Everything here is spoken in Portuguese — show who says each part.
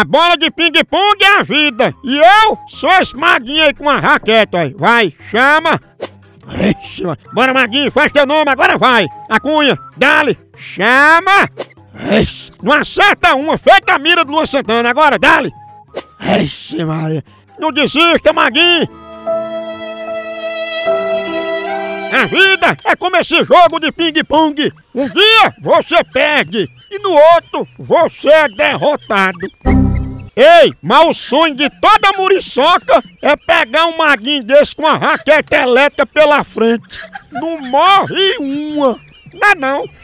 Speaker 1: A bola de ping-pong é a vida. E eu sou esse maguinho aí com uma raquete, aí. Vai, chama. Ixi, bora, Maguinho, faz teu nome, agora vai. A cunha, dale, chama. Ixi, não acerta uma, feita a mira do Luan Santana, agora dale. Ixi, Maria. Não desista, Maguinho. A vida é como esse jogo de ping-pong. Um dia você perde e no outro você é derrotado. Ei, mas o sonho de toda muriçoca é pegar um maguinho desse com a raquete elétrica pela frente. Não morre uma. Não é não.